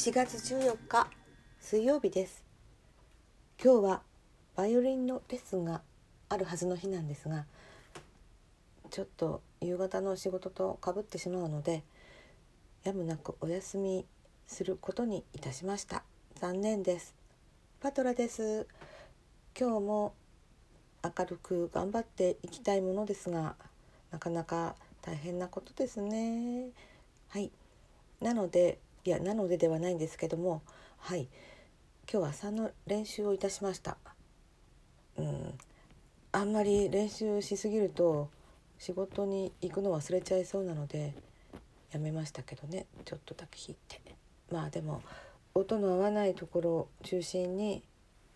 4月14日水曜日です。今日はバイオリンのレッスンがあるはずの日なんですがちょっと夕方の仕事とかぶってしまうのでやむなくお休みすることにいたしました。残念です。パトラです。今日も明るく頑張っていきたいものですがなかなか大変なことですね。はい。なのでいやなのでではないんですけどもはい。今日は朝の練習をいたしました。うん。あんまり練習しすぎると仕事に行くの忘れちゃいそうなのでやめましたけどね。ちょっとだけ弾いて。まあでも音の合わないところを中心に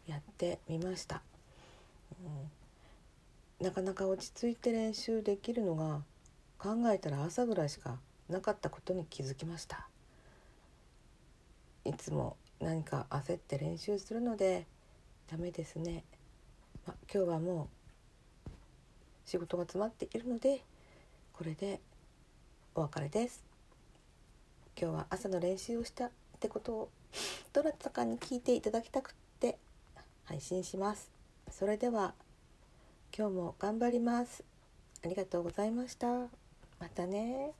やってみました、うん、なかなか落ち着いて練習できるのが考えたら朝ぐらいしかなかったことに気づきました。いつも何か焦って練習するのでダメですね、ま、今日はもう仕事が詰まっているのでこれでお別れです。今日は朝の練習をしたってことをどなたかに聞いていただきたくって配信します。それでは今日も頑張ります。ありがとうございました。またね。